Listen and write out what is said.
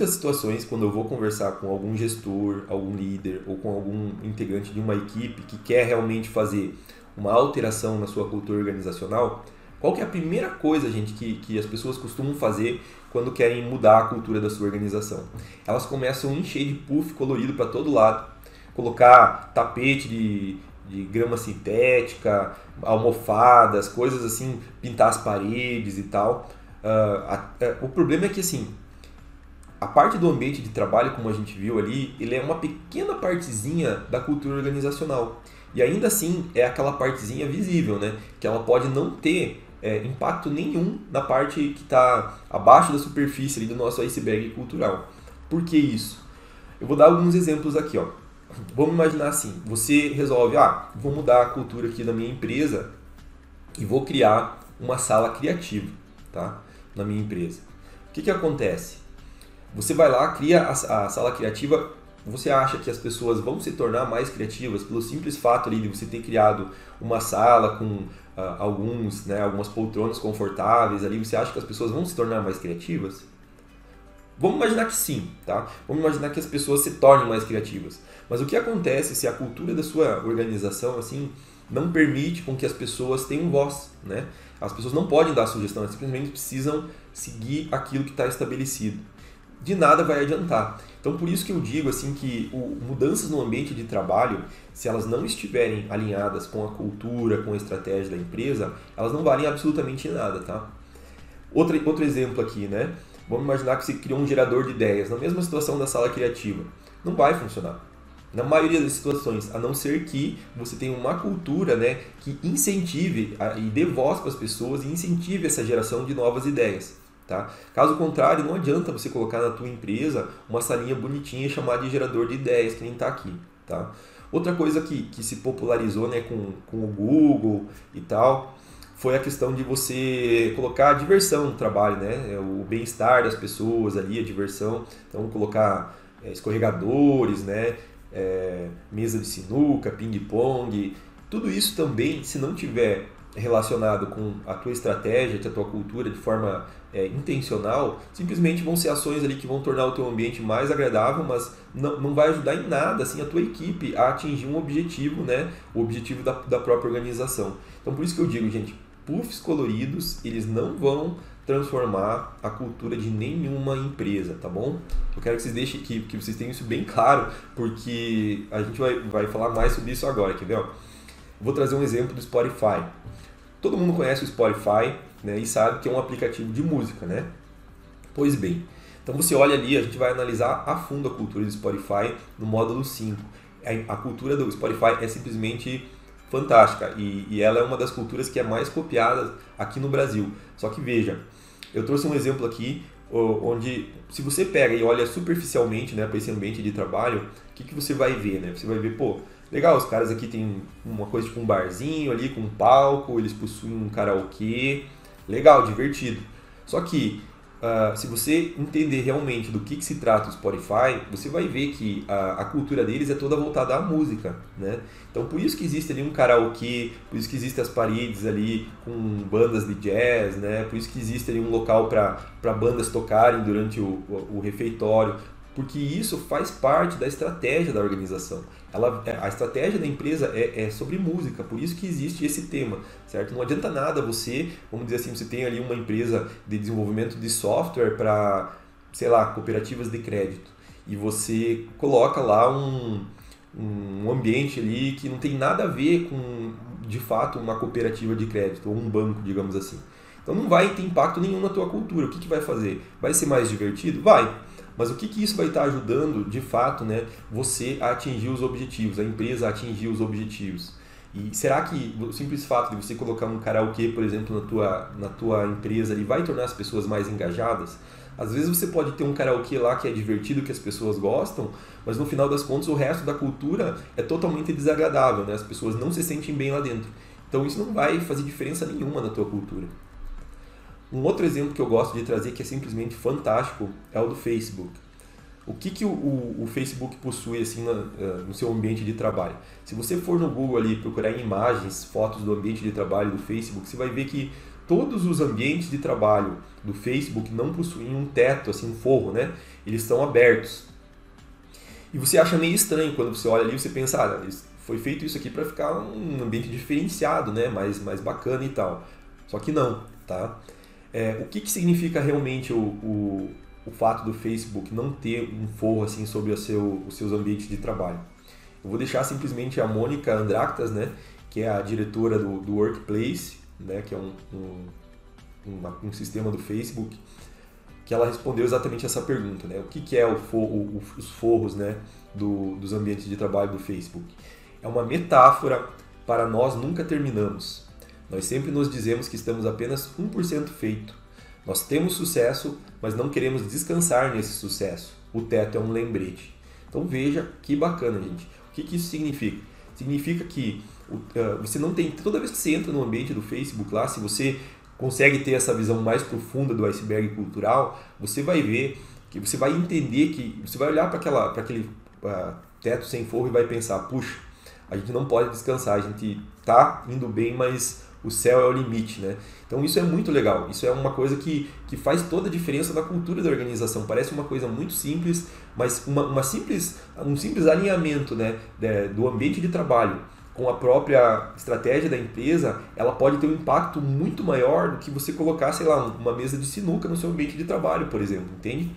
muitas situações, quando eu vou conversar com algum gestor, algum líder ou com algum integrante de uma equipe que quer realmente fazer uma alteração na sua cultura organizacional, qual que é a primeira coisa, gente, que, que as pessoas costumam fazer quando querem mudar a cultura da sua organização? Elas começam a encher de puff colorido para todo lado, colocar tapete de, de grama sintética, almofadas, coisas assim, pintar as paredes e tal. Uh, o problema é que assim, a parte do ambiente de trabalho, como a gente viu ali, ele é uma pequena partezinha da cultura organizacional. E ainda assim é aquela partezinha visível, né? Que ela pode não ter é, impacto nenhum na parte que está abaixo da superfície do nosso iceberg cultural. Por que isso? Eu vou dar alguns exemplos aqui, ó. Vamos imaginar assim, você resolve, ah, vou mudar a cultura aqui da minha empresa e vou criar uma sala criativa, tá? Na minha empresa. O que que acontece? Você vai lá, cria a, a sala criativa, você acha que as pessoas vão se tornar mais criativas pelo simples fato ali de você ter criado uma sala com uh, alguns, né, algumas poltronas confortáveis ali, você acha que as pessoas vão se tornar mais criativas? Vamos imaginar que sim, tá? Vamos imaginar que as pessoas se tornem mais criativas. Mas o que acontece se a cultura da sua organização assim não permite com que as pessoas tenham voz, né? As pessoas não podem dar sugestão, elas simplesmente precisam seguir aquilo que está estabelecido de nada vai adiantar. Então por isso que eu digo assim que o, mudanças no ambiente de trabalho, se elas não estiverem alinhadas com a cultura, com a estratégia da empresa, elas não valem absolutamente nada, tá? Outro, outro exemplo aqui, né? Vamos imaginar que você criou um gerador de ideias na mesma situação da sala criativa. Não vai funcionar. Na maioria das situações, a não ser que você tenha uma cultura né, que incentive e dê voz para as pessoas e incentive essa geração de novas ideias. Tá? Caso contrário, não adianta você colocar na tua empresa uma salinha bonitinha chamada de gerador de ideias, que nem está aqui. Tá? Outra coisa que, que se popularizou né, com, com o Google e tal foi a questão de você colocar a diversão no trabalho, né? É o bem-estar das pessoas ali, a diversão. Então, colocar é, escorregadores, né? É, mesa de sinuca, ping-pong. Tudo isso também, se não tiver relacionado com a tua estratégia, a tua cultura de forma é, intencional, simplesmente vão ser ações ali que vão tornar o teu ambiente mais agradável, mas não, não vai ajudar em nada assim a tua equipe a atingir um objetivo, né? O objetivo da, da própria organização. Então por isso que eu digo, gente, puffs coloridos, eles não vão transformar a cultura de nenhuma empresa, tá bom? Eu quero que vocês deixem que, que vocês tenham isso bem claro, porque a gente vai, vai falar mais sobre isso agora, quer ver? Vou trazer um exemplo do Spotify. Todo mundo conhece o Spotify né, e sabe que é um aplicativo de música, né? Pois bem, então você olha ali, a gente vai analisar a fundo a cultura do Spotify no módulo 5. A cultura do Spotify é simplesmente fantástica e, e ela é uma das culturas que é mais copiada aqui no Brasil. Só que veja, eu trouxe um exemplo aqui onde se você pega e olha superficialmente né, para esse ambiente de trabalho, o que, que você vai ver? Né? Você vai ver, pô, Legal, os caras aqui tem uma coisa tipo um barzinho ali com um palco, eles possuem um karaokê. Legal, divertido. Só que uh, se você entender realmente do que, que, se trata o Spotify, você vai ver que a, a, cultura deles é toda voltada à música, né? Então por isso que existe ali um karaokê, por isso que existem as paredes ali com bandas de jazz, né? Por isso que existe ali um local para bandas tocarem durante o, o, o refeitório, porque isso faz parte da estratégia da organização. Ela, é, a estratégia da empresa é, é, sobre música, por isso que existe esse tema, certo? Não adianta nada você, vamos dizer assim, você tem ali uma empresa de desenvolvimento de software para, sei lá, cooperativas de crédito, e você coloca lá um, um ambiente ali que não tem nada a ver com, de fato, uma cooperativa de crédito, ou um banco, digamos assim. Então não vai ter impacto nenhum na tua cultura. O que, que vai fazer? Vai ser mais divertido? Vai mas o que, que isso vai estar ajudando, de fato, né, você a atingir os objetivos, a empresa a atingir os objetivos? E será que o simples fato de você colocar um karaokê, por exemplo, na tua, na tua empresa, ele vai tornar as pessoas mais engajadas? Às vezes você pode ter um karaokê lá que é divertido, que as pessoas gostam, mas no final das contas o resto da cultura é totalmente desagradável, né? As pessoas não se sentem bem lá dentro. Então isso não vai fazer diferença nenhuma na tua cultura. Um outro exemplo que eu gosto de trazer que é simplesmente fantástico é o do Facebook. O que, que o, o, o Facebook possui assim na, uh, no seu ambiente de trabalho? Se você for no Google ali procurar imagens, fotos do ambiente de trabalho do Facebook, você vai ver que todos os ambientes de trabalho do Facebook não possuem um teto, assim, um forro, né? Eles estão abertos. E você acha meio estranho quando você olha ali e você pensa, ah, foi feito isso aqui para ficar um ambiente diferenciado, né? Mais, mais bacana e tal. Só que não, tá? É, o que, que significa realmente o, o, o, fato do Facebook não ter um forro assim sobre seu, os seus ambientes de trabalho? Eu vou deixar simplesmente a Mônica Andractas, né? Que é a diretora do, do Workplace, né? Que é um, um, um sistema do Facebook que ela respondeu exatamente essa pergunta, né? O que, que é o o, os forros, né, do, dos ambientes de trabalho do Facebook? É uma metáfora para nós nunca terminamos. Nós sempre nos dizemos que estamos apenas 1% feito. Nós temos sucesso, mas não queremos descansar nesse sucesso. O teto é um lembrete. Então veja que bacana, gente. O que, que isso significa? Significa que uh, você não tem. Toda vez que você entra no ambiente do Facebook lá, se você consegue ter essa visão mais profunda do iceberg cultural, você vai ver que você vai entender que você vai olhar para aquela aquele uh, teto sem forro e vai pensar, puxa, a gente não pode descansar, a gente tá indo bem, mas o céu é o limite, né? Então isso é muito legal, isso é uma coisa que, que faz toda a diferença na cultura da organização. Parece uma coisa muito simples, mas uma, uma simples, um simples alinhamento né, do ambiente de trabalho com a própria estratégia da empresa, ela pode ter um impacto muito maior do que você colocar, sei lá, uma mesa de sinuca no seu ambiente de trabalho, por exemplo, entende?